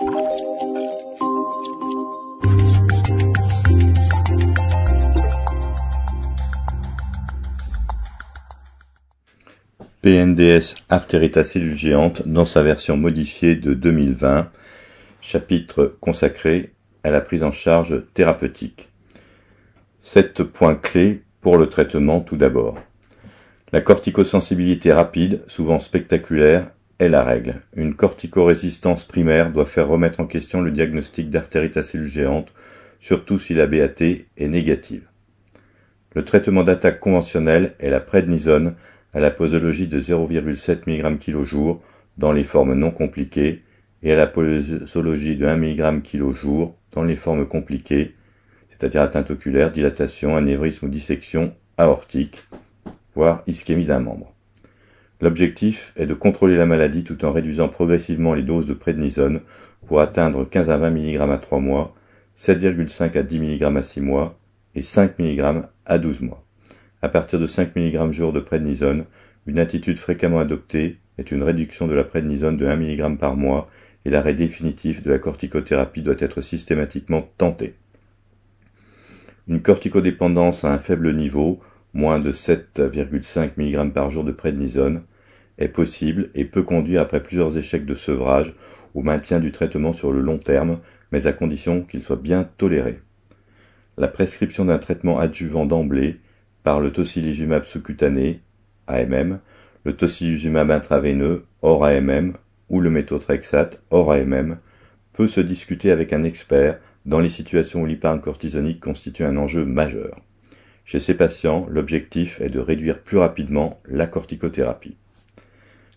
PNDS Arterita cellule géante dans sa version modifiée de 2020, chapitre consacré à la prise en charge thérapeutique. Sept points clés pour le traitement tout d'abord. La corticosensibilité rapide, souvent spectaculaire, est la règle. Une corticorésistance primaire doit faire remettre en question le diagnostic d'artérite à cellules surtout si la BAT est négative. Le traitement d'attaque conventionnel est la prednisone à la posologie de 0,7 mg kg dans les formes non compliquées et à la posologie de 1 mg kg dans les formes compliquées, c'est-à-dire atteinte oculaire, dilatation, anévrisme ou dissection aortique, voire ischémie d'un membre. L'objectif est de contrôler la maladie tout en réduisant progressivement les doses de prédnisone pour atteindre 15 à 20 mg à 3 mois, 7,5 à 10 mg à 6 mois et 5 mg à 12 mois. À partir de 5 mg jour de prédnisone, une attitude fréquemment adoptée est une réduction de la prédnisone de 1 mg par mois et l'arrêt définitif de la corticothérapie doit être systématiquement tenté. Une corticodépendance à un faible niveau moins de 7,5 mg par jour de prédnisone, est possible et peut conduire après plusieurs échecs de sevrage au maintien du traitement sur le long terme, mais à condition qu'il soit bien toléré. La prescription d'un traitement adjuvant d'emblée par le tocilizumab sous-cutané, AMM, le tocilizumab intraveineux, hors AMM, ou le méthotrexate, hors AMM, peut se discuter avec un expert dans les situations où l'hypercortisonique cortisonique constitue un enjeu majeur. Chez ces patients, l'objectif est de réduire plus rapidement la corticothérapie.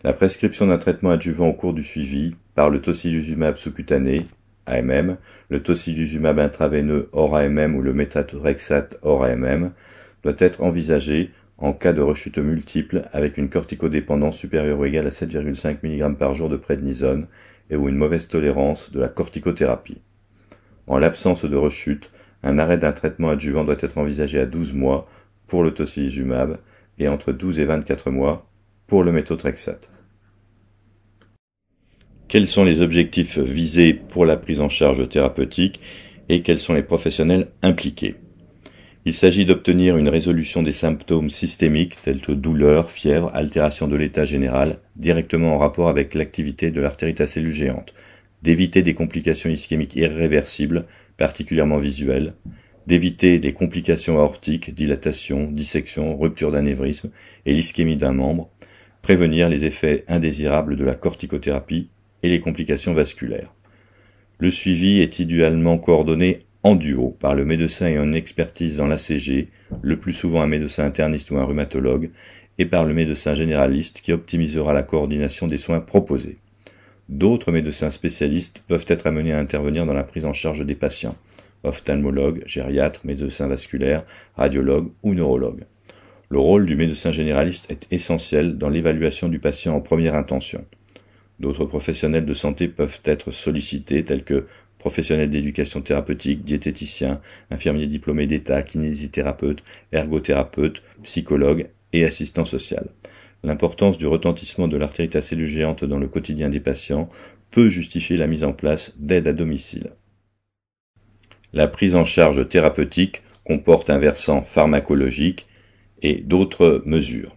La prescription d'un traitement adjuvant au cours du suivi par le tocilizumab sous-cutané, AMM, le tocilizumab intraveineux hors AMM ou le méthotrexate hors AMM doit être envisagée en cas de rechute multiple avec une corticodépendance supérieure ou égale à 7,5 mg par jour de prednisone et ou une mauvaise tolérance de la corticothérapie. En l'absence de rechute, un arrêt d'un traitement adjuvant doit être envisagé à 12 mois pour le tocilizumab et entre 12 et 24 mois pour le méthotrexate. Quels sont les objectifs visés pour la prise en charge thérapeutique et quels sont les professionnels impliqués? Il s'agit d'obtenir une résolution des symptômes systémiques tels que douleur, fièvre, altération de l'état général, directement en rapport avec l'activité de l'artérite à cellules géantes, d'éviter des complications ischémiques irréversibles particulièrement visuelle, d'éviter des complications aortiques, dilatation, dissection, rupture d'anévrisme et l'ischémie d'un membre, prévenir les effets indésirables de la corticothérapie et les complications vasculaires. Le suivi est idéalement coordonné en duo par le médecin ayant une expertise dans l'ACG, le plus souvent un médecin interniste ou un rhumatologue, et par le médecin généraliste qui optimisera la coordination des soins proposés. D'autres médecins spécialistes peuvent être amenés à intervenir dans la prise en charge des patients, ophtalmologues, gériatres, médecins vasculaires, radiologues ou neurologues. Le rôle du médecin généraliste est essentiel dans l'évaluation du patient en première intention. D'autres professionnels de santé peuvent être sollicités tels que professionnels d'éducation thérapeutique, diététiciens, infirmiers diplômés d'État, kinésithérapeutes, ergothérapeutes, psychologues et assistants sociaux. L'importance du retentissement de l'artérite à dans le quotidien des patients peut justifier la mise en place d'aides à domicile. La prise en charge thérapeutique comporte un versant pharmacologique et d'autres mesures.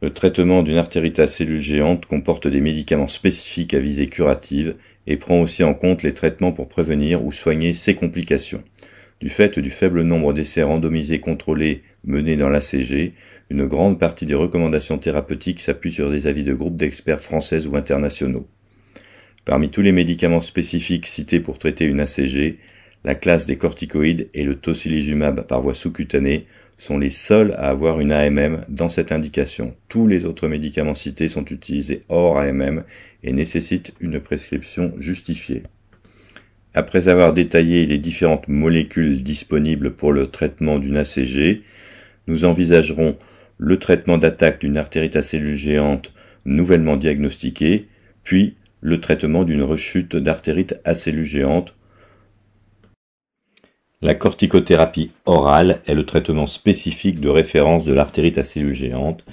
Le traitement d'une artérite à géantes comporte des médicaments spécifiques à visée curative et prend aussi en compte les traitements pour prévenir ou soigner ces complications. Du fait du faible nombre d'essais randomisés contrôlés menés dans l'ACG, une grande partie des recommandations thérapeutiques s'appuie sur des avis de groupes d'experts français ou internationaux. Parmi tous les médicaments spécifiques cités pour traiter une ACG, la classe des corticoïdes et le tocilizumab par voie sous-cutanée sont les seuls à avoir une AMM dans cette indication. Tous les autres médicaments cités sont utilisés hors AMM et nécessitent une prescription justifiée. Après avoir détaillé les différentes molécules disponibles pour le traitement d'une ACG, nous envisagerons le traitement d'attaque d'une artérite à cellules géante nouvellement diagnostiquée, puis le traitement d'une rechute d'artérite à cellules géantes. La corticothérapie orale est le traitement spécifique de référence de l'artérite à cellules géantes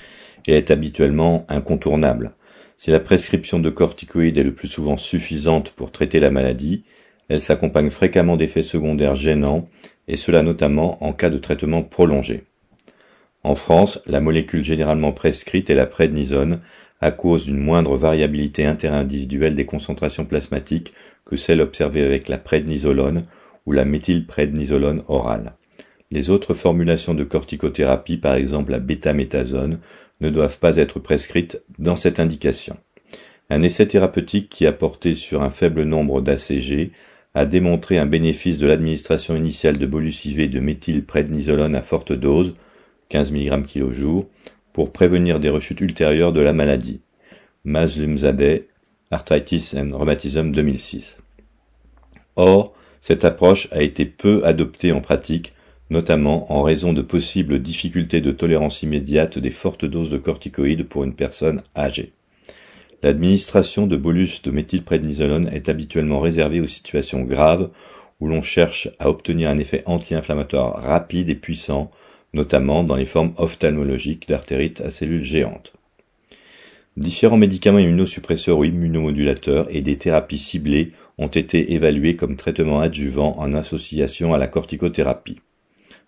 et est habituellement incontournable. Si la prescription de corticoïdes est le plus souvent suffisante pour traiter la maladie, elle s'accompagne fréquemment d'effets secondaires gênants, et cela notamment en cas de traitement prolongé. En France, la molécule généralement prescrite est la prednisone, à cause d'une moindre variabilité interindividuelle des concentrations plasmatiques que celle observée avec la prednisolone ou la méthylprednisolone orale. Les autres formulations de corticothérapie, par exemple la bétaméthasone, ne doivent pas être prescrites dans cette indication. Un essai thérapeutique qui a porté sur un faible nombre d'ACG a démontré un bénéfice de l'administration initiale de bolus IV de méthylprednisolone à forte dose, 15 mg kg jour, pour prévenir des rechutes ultérieures de la maladie. Mazlumzadeh, Arthritis and Rheumatism 2006. Or, cette approche a été peu adoptée en pratique, notamment en raison de possibles difficultés de tolérance immédiate des fortes doses de corticoïdes pour une personne âgée. L'administration de bolus de méthylprednisolone est habituellement réservée aux situations graves où l'on cherche à obtenir un effet anti-inflammatoire rapide et puissant, notamment dans les formes ophtalmologiques d'artérite à cellules géantes. Différents médicaments immunosuppresseurs ou immunomodulateurs et des thérapies ciblées ont été évalués comme traitement adjuvant en association à la corticothérapie.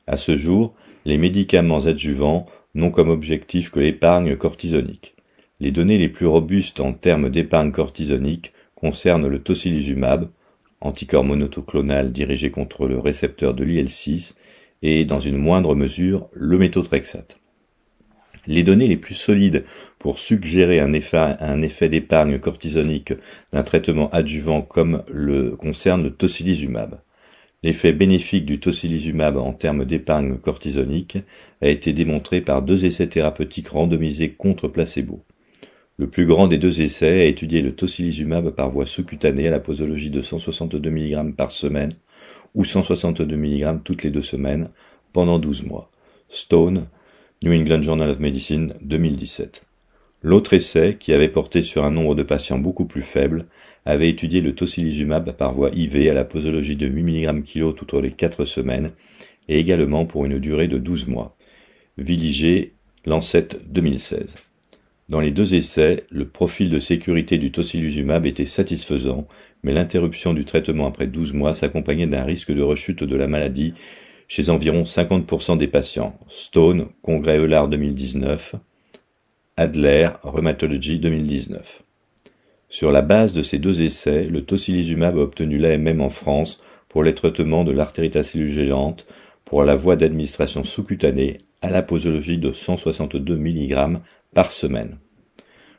À ce jour, les médicaments adjuvants n'ont comme objectif que l'épargne cortisonique. Les données les plus robustes en termes d'épargne cortisonique concernent le tocilizumab, anticorps monoclonal dirigé contre le récepteur de l'IL6, et dans une moindre mesure le méthotrexate. Les données les plus solides pour suggérer un effet, d'épargne cortisonique d'un traitement adjuvant comme le concerne le tocilizumab. L'effet bénéfique du tocilizumab en termes d'épargne cortisonique a été démontré par deux essais thérapeutiques randomisés contre placebo. Le plus grand des deux essais a étudié le tocilizumab par voie sous-cutanée à la posologie de 162 mg par semaine ou 162 mg toutes les deux semaines pendant 12 mois. Stone, New England Journal of Medicine, 2017. L'autre essai, qui avait porté sur un nombre de patients beaucoup plus faible, avait étudié le tocilizumab par voie IV à la posologie de 8 mg kg toutes les 4 semaines et également pour une durée de 12 mois. Villiger, Lancet 2016. Dans les deux essais, le profil de sécurité du tocilizumab était satisfaisant, mais l'interruption du traitement après 12 mois s'accompagnait d'un risque de rechute de la maladie chez environ 50% des patients. Stone, Congrès Eular 2019. Adler, Rheumatology 2019. Sur la base de ces deux essais, le tocilizumab a obtenu l'AMM en France pour les traitements de l'artérite géante pour la voie d'administration sous-cutanée à la posologie de 162 mg par semaine.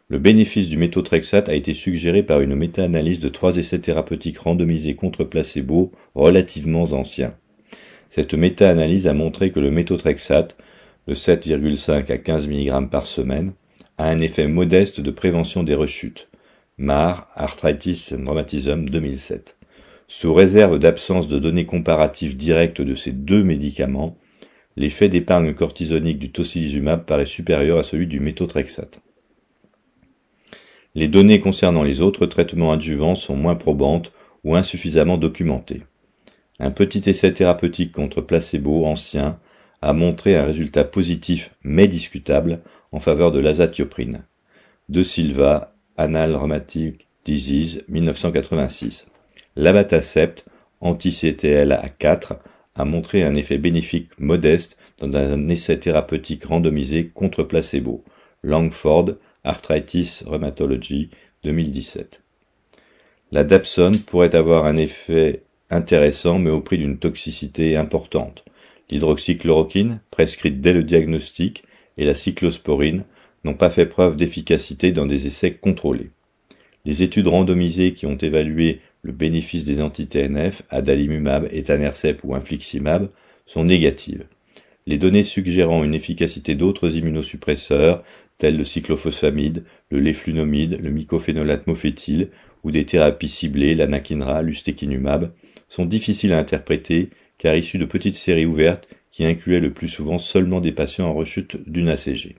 Le bénéfice du méthotrexate a été suggéré par une méta-analyse de trois essais thérapeutiques randomisés contre placebo relativement anciens. Cette méta-analyse a montré que le méthotrexate, de 7,5 à 15 mg par semaine, a un effet modeste de prévention des rechutes. Mar, Arthritis and Rheumatism 2007. Sous réserve d'absence de données comparatives directes de ces deux médicaments, l'effet d'épargne cortisonique du tocilizumab paraît supérieur à celui du méthotrexate. Les données concernant les autres traitements adjuvants sont moins probantes ou insuffisamment documentées. Un petit essai thérapeutique contre placebo ancien a montré un résultat positif mais discutable en faveur de l'azatioprine. De Silva, Anal Rheumatic Disease, 1986. L'abatacept, anti-CTL à 4, a montré un effet bénéfique modeste dans un essai thérapeutique randomisé contre placebo. Langford, Arthritis Rheumatology, 2017. La dapsone pourrait avoir un effet intéressant mais au prix d'une toxicité importante. L'hydroxychloroquine, prescrite dès le diagnostic, et la cyclosporine n'ont pas fait preuve d'efficacité dans des essais contrôlés. Les études randomisées qui ont évalué le bénéfice des anti-TNF, adalimumab, etanercept ou infliximab, sont négatives. Les données suggérant une efficacité d'autres immunosuppresseurs, tels le cyclophosphamide, le leflunomide, le mycophénolate mofétyle, ou des thérapies ciblées, l'anakinra, l'ustekinumab, sont difficiles à interpréter car issus de petites séries ouvertes qui incluaient le plus souvent seulement des patients en rechute d'une ACG.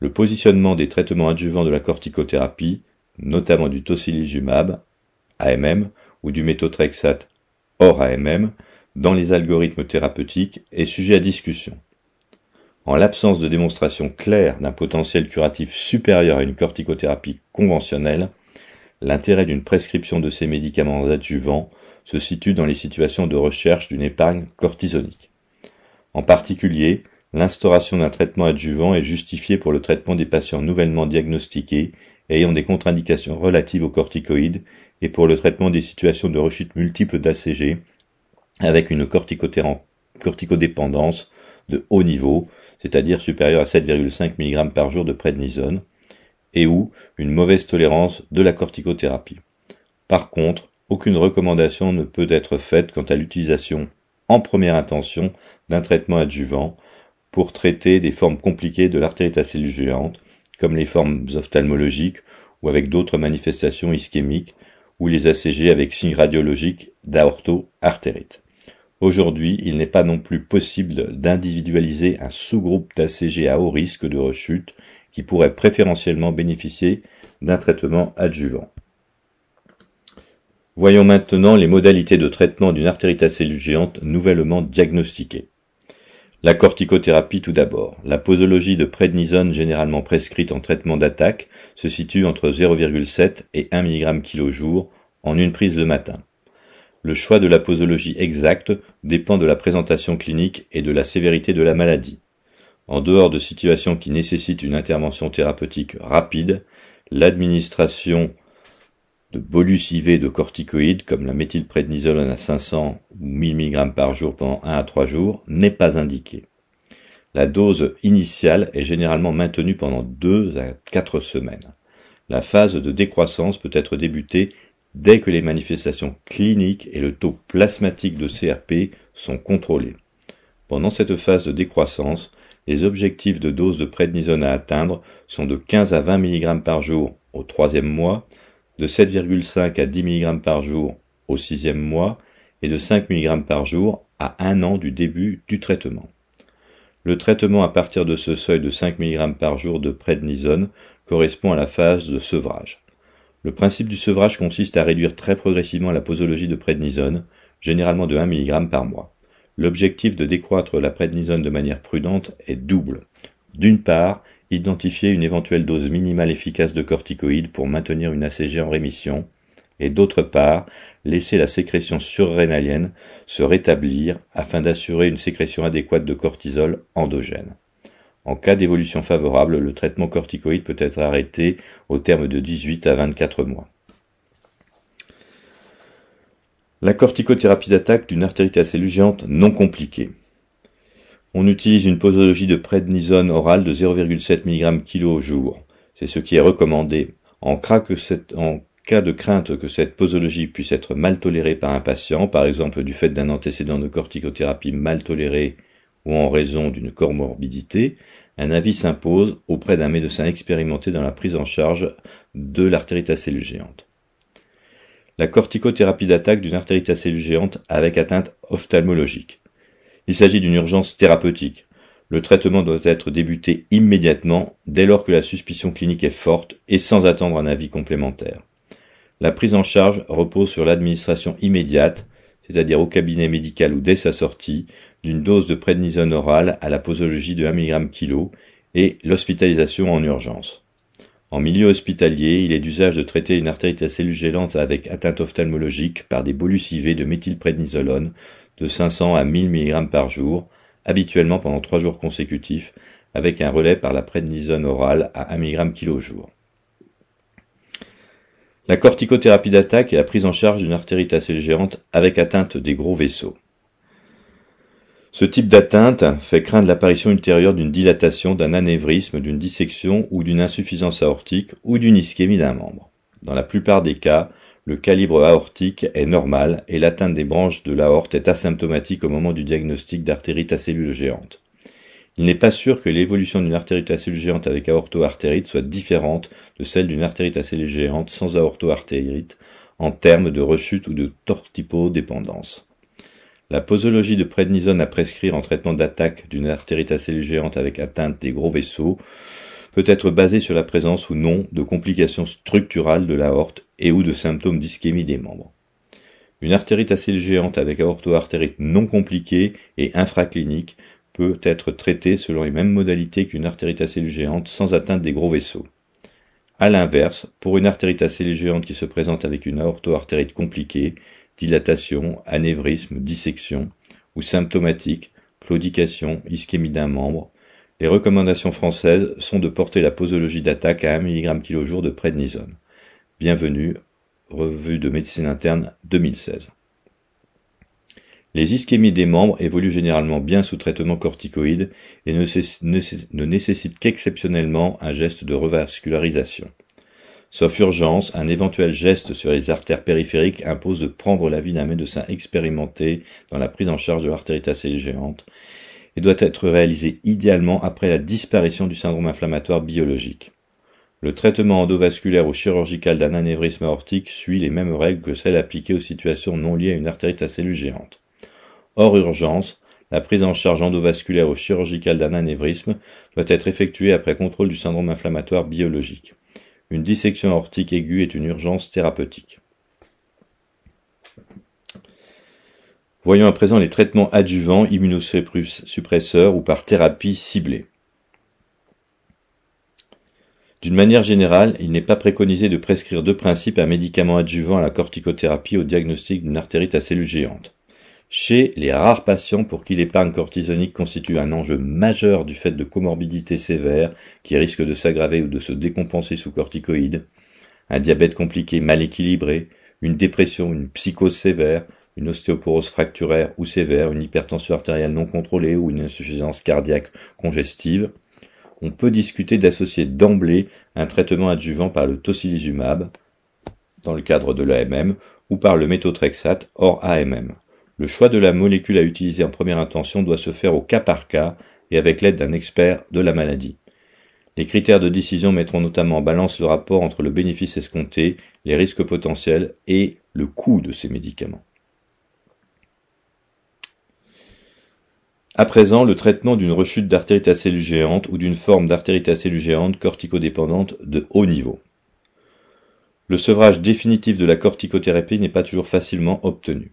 Le positionnement des traitements adjuvants de la corticothérapie, notamment du tocilizumab, AMM, ou du méthotrexate hors AMM, dans les algorithmes thérapeutiques est sujet à discussion. En l'absence de démonstration claire d'un potentiel curatif supérieur à une corticothérapie conventionnelle, l'intérêt d'une prescription de ces médicaments adjuvants se situe dans les situations de recherche d'une épargne cortisonique. En particulier, l'instauration d'un traitement adjuvant est justifiée pour le traitement des patients nouvellement diagnostiqués ayant des contre-indications relatives aux corticoïdes et pour le traitement des situations de rechute multiple d'ACG avec une corticodépendance de haut niveau, c'est-à-dire supérieure à 7,5 mg par jour de prednisone, et ou une mauvaise tolérance de la corticothérapie. Par contre, aucune recommandation ne peut être faite quant à l'utilisation en première intention d'un traitement adjuvant pour traiter des formes compliquées de l'artérite à comme les formes ophtalmologiques ou avec d'autres manifestations ischémiques, ou les ACG avec signes radiologiques d'aorto-artérite. Aujourd'hui, il n'est pas non plus possible d'individualiser un sous-groupe d'ACG à haut risque de rechute qui pourrait préférentiellement bénéficier d'un traitement adjuvant. Voyons maintenant les modalités de traitement d'une artérite à nouvellement diagnostiquée. La corticothérapie tout d'abord. La posologie de prednisone généralement prescrite en traitement d'attaque se situe entre 0,7 et 1 mg kg jour en une prise le matin. Le choix de la posologie exacte dépend de la présentation clinique et de la sévérité de la maladie. En dehors de situations qui nécessitent une intervention thérapeutique rapide, l'administration de bolus IV de corticoïdes comme la méthylprednisolone à 500 ou 1000 mg par jour pendant 1 à 3 jours n'est pas indiquée. La dose initiale est généralement maintenue pendant 2 à 4 semaines. La phase de décroissance peut être débutée dès que les manifestations cliniques et le taux plasmatique de CRP sont contrôlés. Pendant cette phase de décroissance, les objectifs de dose de prednisone à atteindre sont de 15 à 20 mg par jour au troisième mois, de 7,5 à 10 mg par jour au sixième mois et de 5 mg par jour à un an du début du traitement. Le traitement à partir de ce seuil de 5 mg par jour de prednisone correspond à la phase de sevrage. Le principe du sevrage consiste à réduire très progressivement la posologie de prednisone, généralement de 1 mg par mois. L'objectif de décroître la prednisone de manière prudente est double. D'une part, identifier une éventuelle dose minimale efficace de corticoïdes pour maintenir une ACG en rémission, et d'autre part, laisser la sécrétion surrénalienne se rétablir afin d'assurer une sécrétion adéquate de cortisol endogène. En cas d'évolution favorable, le traitement corticoïde peut être arrêté au terme de 18 à 24 mois. La corticothérapie d'attaque d'une artérite à géantes non compliquée. On utilise une posologie de prednisone orale de 0,7 mg kg au jour. C'est ce qui est recommandé. En cas, de crainte que cette posologie puisse être mal tolérée par un patient, par exemple du fait d'un antécédent de corticothérapie mal toléré ou en raison d'une comorbidité, un avis s'impose auprès d'un médecin expérimenté dans la prise en charge de l'artérite à cellules géantes. La corticothérapie d'attaque d'une artérite à cellules géantes avec atteinte ophtalmologique. Il s'agit d'une urgence thérapeutique. Le traitement doit être débuté immédiatement dès lors que la suspicion clinique est forte et sans attendre un avis complémentaire. La prise en charge repose sur l'administration immédiate, c'est-à-dire au cabinet médical ou dès sa sortie, d'une dose de prednisone orale à la posologie de 1 mg kg et l'hospitalisation en urgence. En milieu hospitalier, il est d'usage de traiter une artérite à cellules avec atteinte ophtalmologique par des bolus de méthylprednisolone de 500 à 1000 mg par jour, habituellement pendant trois jours consécutifs, avec un relais par la prednisone orale à 1 mg kg jour. La corticothérapie d'attaque est la prise en charge d'une artérite assez géante avec atteinte des gros vaisseaux. Ce type d'atteinte fait craindre l'apparition ultérieure d'une dilatation, d'un anévrisme, d'une dissection ou d'une insuffisance aortique ou d'une ischémie d'un membre. Dans la plupart des cas, le calibre aortique est normal et l'atteinte des branches de l'aorte est asymptomatique au moment du diagnostic d'artérite à cellules géantes. Il n'est pas sûr que l'évolution d'une artérite à cellules géantes avec aorto-artérite soit différente de celle d'une artérite à cellules géantes sans aorto-artérite en termes de rechute ou de tortipodépendance. La posologie de prednisone à prescrire en traitement d'attaque d'une artérite à cellules géantes avec atteinte des gros vaisseaux peut être basé sur la présence ou non de complications structurales de l'aorte et ou de symptômes d'ischémie des membres. Une artérite assez géante avec aorto-artérite non compliquée et infraclinique peut être traité selon les mêmes modalités qu'une artérite à cellules géante sans atteinte des gros vaisseaux. A l'inverse, pour une artérite à cellules géante qui se présente avec une aorto-artérite compliquée, dilatation, anévrisme, dissection, ou symptomatique, claudication, ischémie d'un membre, les recommandations françaises sont de porter la posologie d'attaque à 1 mg kg de prednisone. Bienvenue, revue de médecine interne 2016. Les ischémies des membres évoluent généralement bien sous traitement corticoïde et ne, nécessitent qu'exceptionnellement un geste de revascularisation. Sauf urgence, un éventuel geste sur les artères périphériques impose de prendre l'avis d'un médecin expérimenté dans la prise en charge de l'artérite géante et doit être réalisé idéalement après la disparition du syndrome inflammatoire biologique. Le traitement endovasculaire ou chirurgical d'un anévrisme aortique suit les mêmes règles que celles appliquées aux situations non liées à une artérite à cellules géante. Hors urgence, la prise en charge endovasculaire ou chirurgicale d'un anévrisme doit être effectuée après contrôle du syndrome inflammatoire biologique. Une dissection aortique aiguë est une urgence thérapeutique. Voyons à présent les traitements adjuvants, immunosuppresseurs ou par thérapie ciblée. D'une manière générale, il n'est pas préconisé de prescrire de principe un médicament adjuvant à la corticothérapie au diagnostic d'une artérite à cellules géantes. Chez les rares patients pour qui l'épargne cortisonique constitue un enjeu majeur du fait de comorbidités sévères qui risquent de s'aggraver ou de se décompenser sous corticoïdes, un diabète compliqué mal équilibré, une dépression, une psychose sévère, une ostéoporose fracturaire ou sévère, une hypertension artérielle non contrôlée ou une insuffisance cardiaque congestive, on peut discuter d'associer d'emblée un traitement adjuvant par le tocilizumab, dans le cadre de l'AMM, ou par le méthotrexate hors AMM. Le choix de la molécule à utiliser en première intention doit se faire au cas par cas et avec l'aide d'un expert de la maladie. Les critères de décision mettront notamment en balance le rapport entre le bénéfice escompté, les risques potentiels et le coût de ces médicaments. À présent, le traitement d'une rechute d'artérite à ou d'une forme d'artérite à cellules corticodépendante de haut niveau. Le sevrage définitif de la corticothérapie n'est pas toujours facilement obtenu.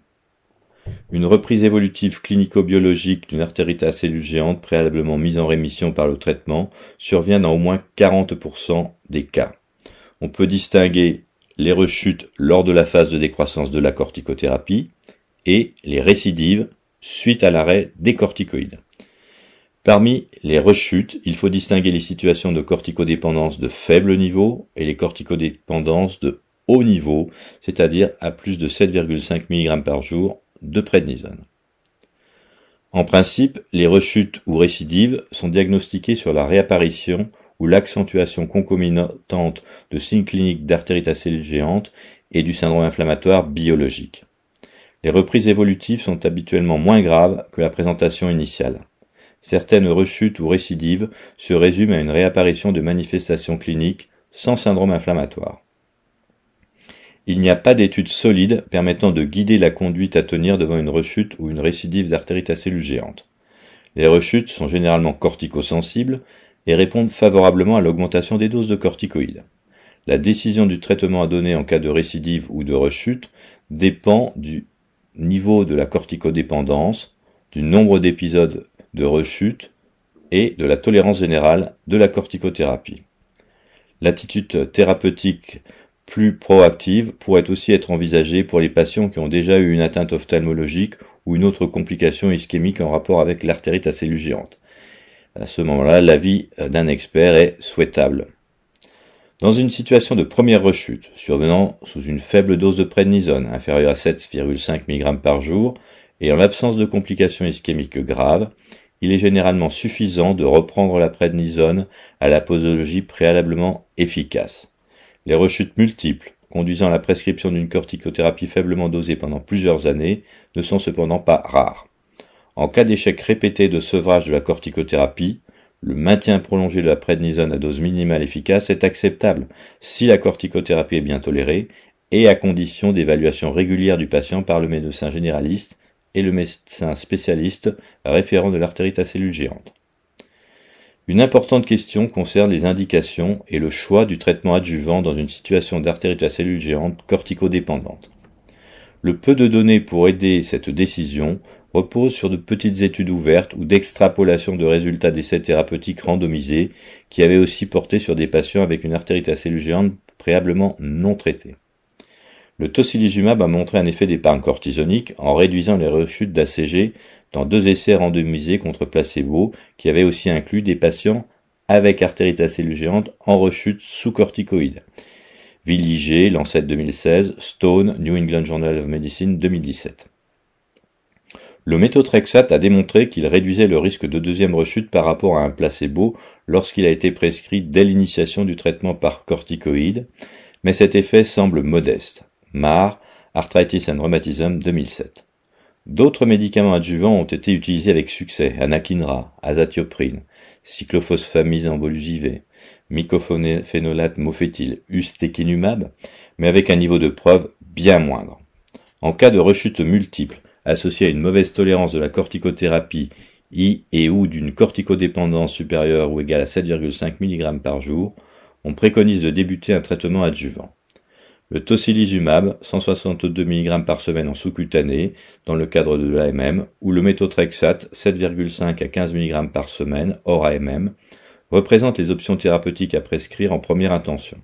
Une reprise évolutive clinico-biologique d'une artérite à cellules géantes préalablement mise en rémission par le traitement survient dans au moins 40% des cas. On peut distinguer les rechutes lors de la phase de décroissance de la corticothérapie et les récidives suite à l'arrêt des corticoïdes. Parmi les rechutes, il faut distinguer les situations de corticodépendance de faible niveau et les corticodépendances de haut niveau, c'est-à-dire à plus de 7,5 mg par jour de prednisone. En principe, les rechutes ou récidives sont diagnostiquées sur la réapparition ou l'accentuation concomitante de signes cliniques d'artérite à géantes et du syndrome inflammatoire biologique. Les reprises évolutives sont habituellement moins graves que la présentation initiale. Certaines rechutes ou récidives se résument à une réapparition de manifestations cliniques sans syndrome inflammatoire. Il n'y a pas d'études solides permettant de guider la conduite à tenir devant une rechute ou une récidive d'artérite à cellules géantes. Les rechutes sont généralement corticosensibles et répondent favorablement à l'augmentation des doses de corticoïdes. La décision du traitement à donner en cas de récidive ou de rechute dépend du niveau de la corticodépendance, du nombre d'épisodes de rechute et de la tolérance générale de la corticothérapie. L'attitude thérapeutique plus proactive pourrait aussi être envisagée pour les patients qui ont déjà eu une atteinte ophtalmologique ou une autre complication ischémique en rapport avec l'artérite à cellules géantes. À ce moment-là, l'avis d'un expert est souhaitable. Dans une situation de première rechute, survenant sous une faible dose de prednisone, inférieure à 7,5 mg par jour, et en l'absence de complications ischémiques graves, il est généralement suffisant de reprendre la prednisone à la posologie préalablement efficace. Les rechutes multiples, conduisant à la prescription d'une corticothérapie faiblement dosée pendant plusieurs années, ne sont cependant pas rares. En cas d'échec répété de sevrage de la corticothérapie, le maintien prolongé de la prednisone à dose minimale efficace est acceptable si la corticothérapie est bien tolérée et à condition d'évaluation régulière du patient par le médecin généraliste et le médecin spécialiste référent de l'artérite à cellules géantes. Une importante question concerne les indications et le choix du traitement adjuvant dans une situation d'artérite à cellules géantes corticodépendante. Le peu de données pour aider cette décision repose sur de petites études ouvertes ou d'extrapolation de résultats d'essais thérapeutiques randomisés qui avaient aussi porté sur des patients avec une artérite à cellules géantes préalablement non traitée. Le tocilizumab a montré un effet d'épargne cortisonique en réduisant les rechutes d'ACG dans deux essais randomisés contre placebo qui avaient aussi inclus des patients avec artérite à cellules géantes en rechute sous corticoïdes. Villiger, Lancet 2016, Stone, New England Journal of Medicine 2017. Le méthotrexate a démontré qu'il réduisait le risque de deuxième rechute par rapport à un placebo lorsqu'il a été prescrit dès l'initiation du traitement par corticoïdes, mais cet effet semble modeste. Mar, Arthritis and Rheumatism 2007. D'autres médicaments adjuvants ont été utilisés avec succès, anakinra, azatioprine, cyclophosphamide embolusivée, mycophénolate mofétyl, ustekinumab, mais avec un niveau de preuve bien moindre. En cas de rechute multiple, associée à une mauvaise tolérance de la corticothérapie I et ou d'une corticodépendance supérieure ou égale à 7,5 mg par jour, on préconise de débuter un traitement adjuvant. Le tocilizumab, 162 mg par semaine en sous-cutané, dans le cadre de l'AMM, ou le méthotrexate, 7,5 à 15 mg par semaine, hors AMM, représentent les options thérapeutiques à prescrire en première intention.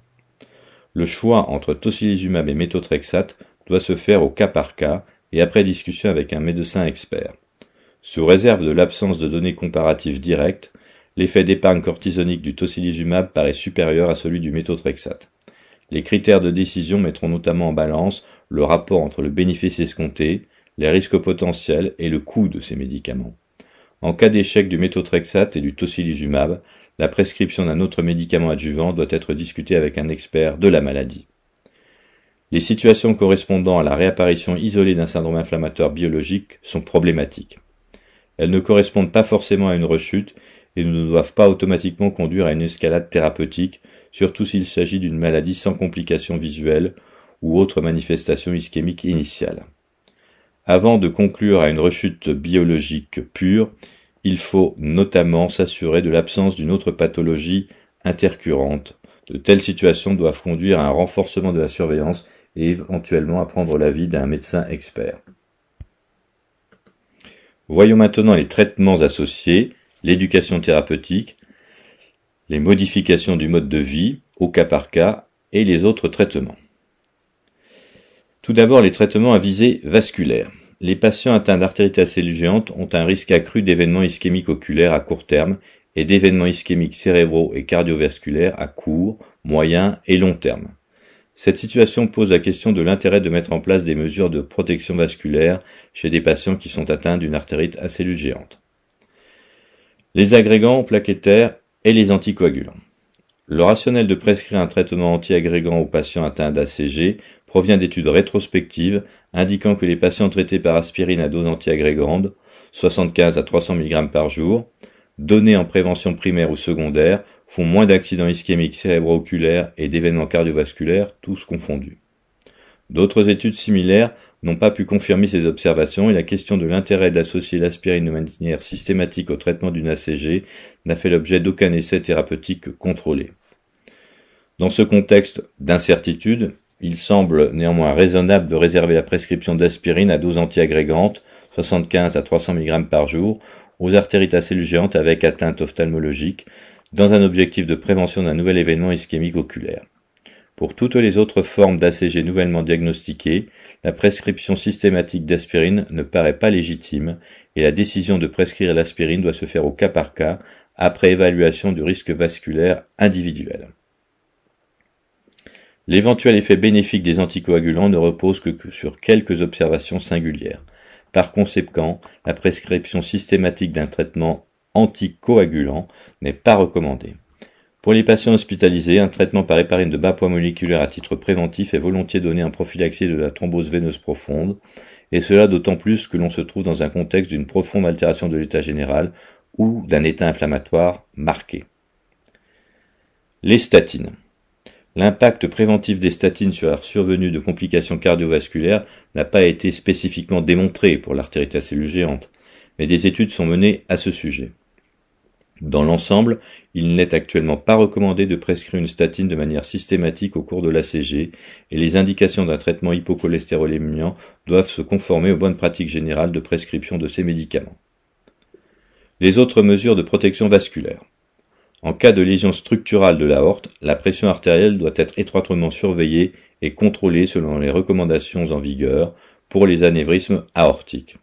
Le choix entre tocilizumab et méthotrexate doit se faire au cas par cas et après discussion avec un médecin expert. Sous réserve de l'absence de données comparatives directes, l'effet d'épargne cortisonique du tocilizumab paraît supérieur à celui du méthotrexate. Les critères de décision mettront notamment en balance le rapport entre le bénéfice escompté, les risques potentiels et le coût de ces médicaments. En cas d'échec du méthotrexate et du tocilizumab, la prescription d'un autre médicament adjuvant doit être discutée avec un expert de la maladie. Les situations correspondant à la réapparition isolée d'un syndrome inflammatoire biologique sont problématiques. Elles ne correspondent pas forcément à une rechute et ne doivent pas automatiquement conduire à une escalade thérapeutique, surtout s'il s'agit d'une maladie sans complications visuelles ou autre manifestation ischémique initiale. Avant de conclure à une rechute biologique pure, il faut notamment s'assurer de l'absence d'une autre pathologie intercurrente. De telles situations doivent conduire à un renforcement de la surveillance et éventuellement à prendre l'avis d'un médecin expert. Voyons maintenant les traitements associés, l'éducation thérapeutique, les modifications du mode de vie au cas par cas et les autres traitements. Tout d'abord les traitements à visée vasculaire. Les patients atteints d'artérite géantes ont un risque accru d'événements ischémiques oculaires à court terme et d'événements ischémiques cérébraux et cardiovasculaires à court, moyen et long terme. Cette situation pose la question de l'intérêt de mettre en place des mesures de protection vasculaire chez des patients qui sont atteints d'une artérite à cellules. Les agrégants plaquettaires et les anticoagulants. Le rationnel de prescrire un traitement antiagrégant aux patients atteints d'ACG provient d'études rétrospectives indiquant que les patients traités par aspirine à dose antiagrégante, 75 à 300 mg par jour, donnés en prévention primaire ou secondaire, font moins d'accidents ischémiques cérébro-oculaires et d'événements cardiovasculaires, tous confondus. D'autres études similaires n'ont pas pu confirmer ces observations et la question de l'intérêt d'associer l'aspirine de manière systématique au traitement d'une ACG n'a fait l'objet d'aucun essai thérapeutique contrôlé. Dans ce contexte d'incertitude, il semble néanmoins raisonnable de réserver la prescription d'aspirine à dose antiagrégante, 75 à 300 mg par jour, aux artérites à avec atteinte ophtalmologique, dans un objectif de prévention d'un nouvel événement ischémique oculaire. Pour toutes les autres formes d'ACG nouvellement diagnostiquées, la prescription systématique d'aspirine ne paraît pas légitime et la décision de prescrire l'aspirine doit se faire au cas par cas après évaluation du risque vasculaire individuel. L'éventuel effet bénéfique des anticoagulants ne repose que sur quelques observations singulières. Par conséquent, la prescription systématique d'un traitement anticoagulant n'est pas recommandée. Pour les patients hospitalisés, un traitement par héparine de bas poids moléculaire à titre préventif est volontiers donné en prophylaxie de la thrombose veineuse profonde, et cela d'autant plus que l'on se trouve dans un contexte d'une profonde altération de l'état général ou d'un état inflammatoire marqué. Les statines. L'impact préventif des statines sur la survenue de complications cardiovasculaires n'a pas été spécifiquement démontré pour l'artérite à cellules géantes, mais des études sont menées à ce sujet. Dans l'ensemble, il n'est actuellement pas recommandé de prescrire une statine de manière systématique au cours de l'ACG et les indications d'un traitement hypocholestérolémiant doivent se conformer aux bonnes pratiques générales de prescription de ces médicaments. Les autres mesures de protection vasculaire. En cas de lésion structurale de l'aorte, la pression artérielle doit être étroitement surveillée et contrôlée selon les recommandations en vigueur pour les anévrismes aortiques.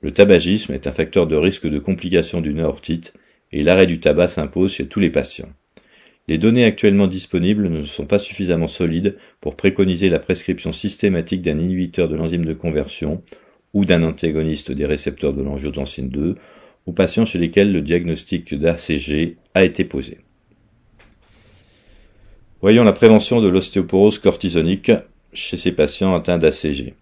Le tabagisme est un facteur de risque de complications d'une aortite et l'arrêt du tabac s'impose chez tous les patients. Les données actuellement disponibles ne sont pas suffisamment solides pour préconiser la prescription systématique d'un inhibiteur de l'enzyme de conversion ou d'un antagoniste des récepteurs de l'angiotensine 2 aux patients chez lesquels le diagnostic d'ACG a été posé. Voyons la prévention de l'ostéoporose cortisonique chez ces patients atteints d'ACG.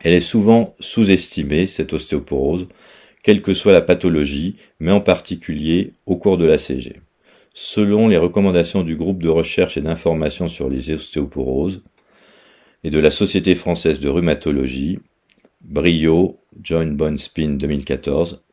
Elle est souvent sous-estimée, cette ostéoporose, quelle que soit la pathologie, mais en particulier au cours de l'ACG. Selon les recommandations du groupe de recherche et d'information sur les ostéoporoses et de la Société française de rhumatologie, Brio, Joint Bone Spin 2014,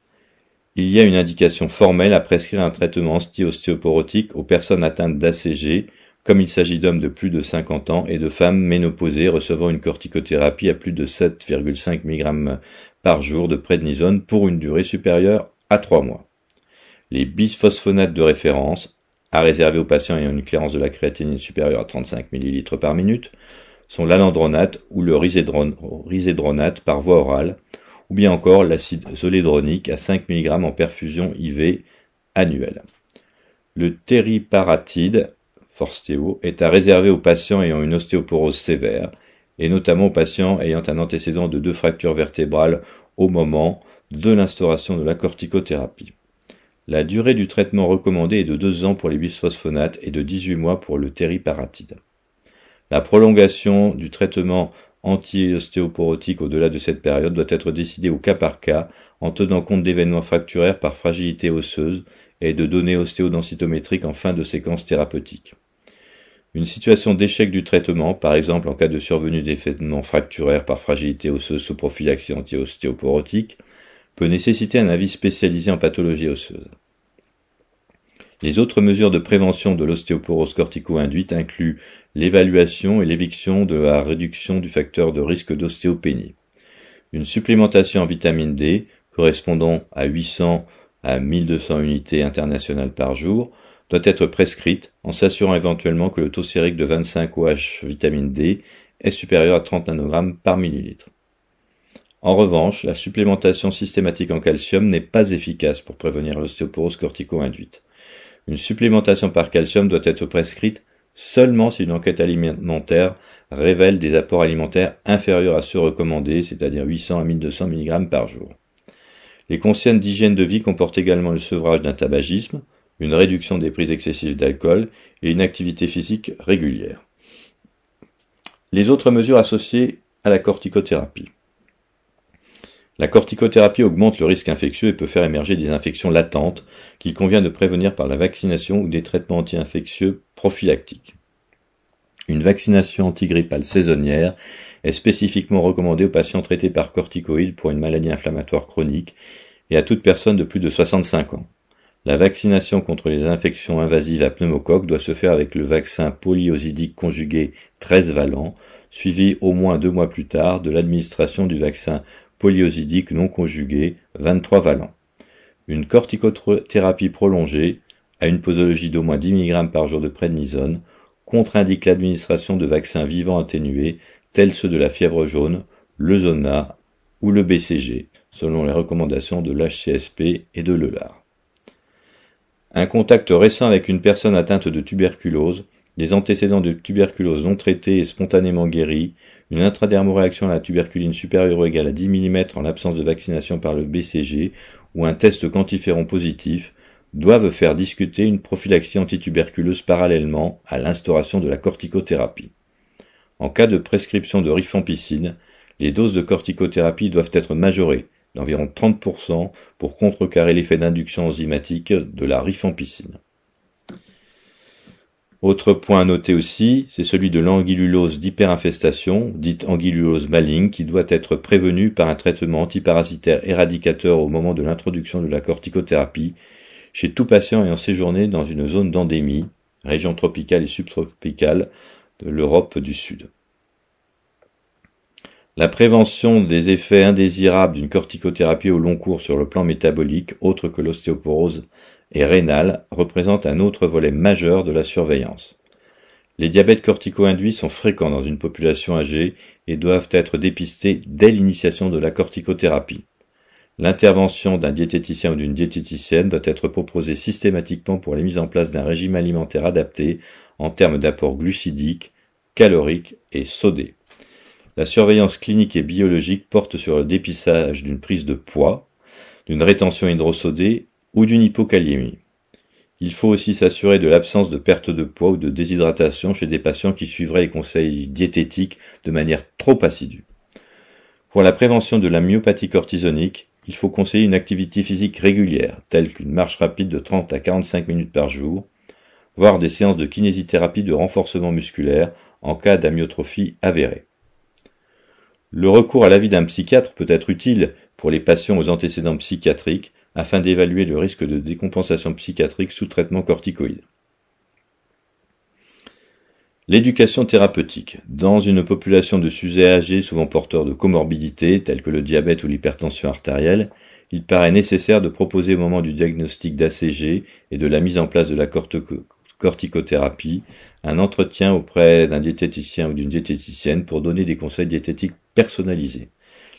il y a une indication formelle à prescrire un traitement anti-ostéoporotique aux personnes atteintes d'ACG, comme il s'agit d'hommes de plus de 50 ans et de femmes ménopausées recevant une corticothérapie à plus de 7,5 mg par jour de prednisone pour une durée supérieure à 3 mois. Les bisphosphonates de référence, à réserver aux patients ayant une clairance de la créatinine supérieure à 35 ml par minute, sont l'alandronate ou le risédronate par voie orale, ou bien encore l'acide zolédronique à 5 mg en perfusion IV annuelle. Le tériparatide, Forsteo, est à réserver aux patients ayant une ostéoporose sévère, et notamment aux patients ayant un antécédent de deux fractures vertébrales au moment de l'instauration de la corticothérapie. La durée du traitement recommandé est de 2 ans pour les bisphosphonates et de 18 mois pour le tériparatide. La prolongation du traitement anti-ostéoporotique au-delà de cette période doit être décidée au cas par cas en tenant compte d'événements fracturaires par fragilité osseuse et de données ostéodensitométriques en fin de séquence thérapeutique. Une situation d'échec du traitement, par exemple en cas de survenue d'événements fracturaires par fragilité osseuse sous prophylaxie anti-ostéoporotique, peut nécessiter un avis spécialisé en pathologie osseuse. Les autres mesures de prévention de l'ostéoporose cortico-induite incluent l'évaluation et l'éviction de la réduction du facteur de risque d'ostéopénie. Une supplémentation en vitamine D, correspondant à 800 à 1200 unités internationales par jour, doit être prescrite en s'assurant éventuellement que le taux sérique de 25 OH vitamine D est supérieur à 30 nanogrammes par millilitre. En revanche, la supplémentation systématique en calcium n'est pas efficace pour prévenir l'ostéoporose cortico-induite. Une supplémentation par calcium doit être prescrite seulement si une enquête alimentaire révèle des apports alimentaires inférieurs à ceux recommandés, c'est-à-dire 800 à 1200 mg par jour. Les consignes d'hygiène de vie comportent également le sevrage d'un tabagisme, une réduction des prises excessives d'alcool et une activité physique régulière. Les autres mesures associées à la corticothérapie. La corticothérapie augmente le risque infectieux et peut faire émerger des infections latentes qu'il convient de prévenir par la vaccination ou des traitements anti-infectieux prophylactiques. Une vaccination antigrippale saisonnière est spécifiquement recommandée aux patients traités par corticoïdes pour une maladie inflammatoire chronique et à toute personne de plus de 65 ans. La vaccination contre les infections invasives à pneumocoque doit se faire avec le vaccin polyosidique conjugué 13 valent, suivi au moins deux mois plus tard de l'administration du vaccin polyosidique non conjugué, 23 valents. Une corticothérapie prolongée, à une posologie d'au moins 10 mg par jour de prednisone, contre-indique l'administration de vaccins vivants atténués, tels ceux de la fièvre jaune, le zona ou le BCG, selon les recommandations de l'HCSP et de l'ELAR. Un contact récent avec une personne atteinte de tuberculose, des antécédents de tuberculose non traités et spontanément guéris, une intradermoréaction à la tuberculine supérieure ou égale à 10 mm en l'absence de vaccination par le BCG ou un test quantiférant positif doivent faire discuter une prophylaxie antituberculeuse parallèlement à l'instauration de la corticothérapie. En cas de prescription de rifampicine, les doses de corticothérapie doivent être majorées d'environ 30% pour contrecarrer l'effet d'induction enzymatique de la rifampicine. Autre point à noter aussi, c'est celui de l'anguillulose d'hyperinfestation, dite anguillulose maligne, qui doit être prévenue par un traitement antiparasitaire éradicateur au moment de l'introduction de la corticothérapie chez tout patient ayant séjourné dans une zone d'endémie, région tropicale et subtropicale de l'Europe du Sud. La prévention des effets indésirables d'une corticothérapie au long cours sur le plan métabolique, autre que l'ostéoporose et rénale, représente un autre volet majeur de la surveillance. Les diabètes cortico-induits sont fréquents dans une population âgée et doivent être dépistés dès l'initiation de la corticothérapie. L'intervention d'un diététicien ou d'une diététicienne doit être proposée systématiquement pour les mises en place d'un régime alimentaire adapté en termes d'apport glucidique, calorique et sodé. La surveillance clinique et biologique porte sur le dépistage d'une prise de poids, d'une rétention hydrosodée ou d'une hypokaliémie. Il faut aussi s'assurer de l'absence de perte de poids ou de déshydratation chez des patients qui suivraient les conseils diététiques de manière trop assidue. Pour la prévention de la myopathie cortisonique, il faut conseiller une activité physique régulière, telle qu'une marche rapide de 30 à 45 minutes par jour, voire des séances de kinésithérapie de renforcement musculaire en cas d'amyotrophie avérée. Le recours à l'avis d'un psychiatre peut être utile pour les patients aux antécédents psychiatriques afin d'évaluer le risque de décompensation psychiatrique sous traitement corticoïde. L'éducation thérapeutique. Dans une population de sujets âgés souvent porteurs de comorbidités telles que le diabète ou l'hypertension artérielle, il paraît nécessaire de proposer au moment du diagnostic d'ACG et de la mise en place de la corticothérapie un entretien auprès d'un diététicien ou d'une diététicienne pour donner des conseils diététiques personnalisés.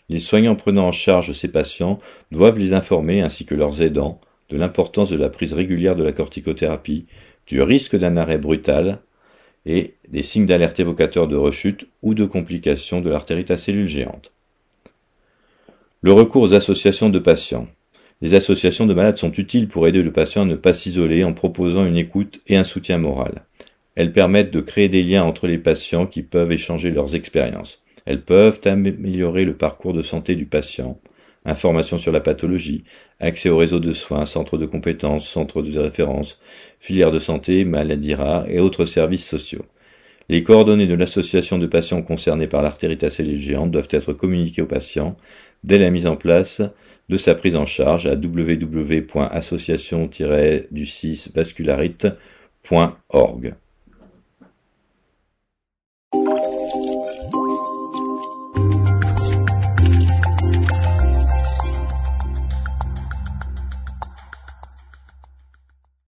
Les soignants prenant en charge ces patients doivent les informer ainsi que leurs aidants de l'importance de la prise régulière de la corticothérapie, du risque d'un arrêt brutal et des signes d'alerte évocateurs de rechute ou de complications de l'artérite à cellules géantes. Le recours aux associations de patients. Les associations de malades sont utiles pour aider le patient à ne pas s'isoler en proposant une écoute et un soutien moral. Elles permettent de créer des liens entre les patients qui peuvent échanger leurs expériences. Elles peuvent améliorer le parcours de santé du patient, informations sur la pathologie, accès au réseau de soins, centres de compétences, centres de référence, filières de santé, maladies rares et autres services sociaux. Les coordonnées de l'association de patients concernés par l'artérite géante doivent être communiquées aux patients dès la mise en place de sa prise en charge à www.association-du6vascularite.org.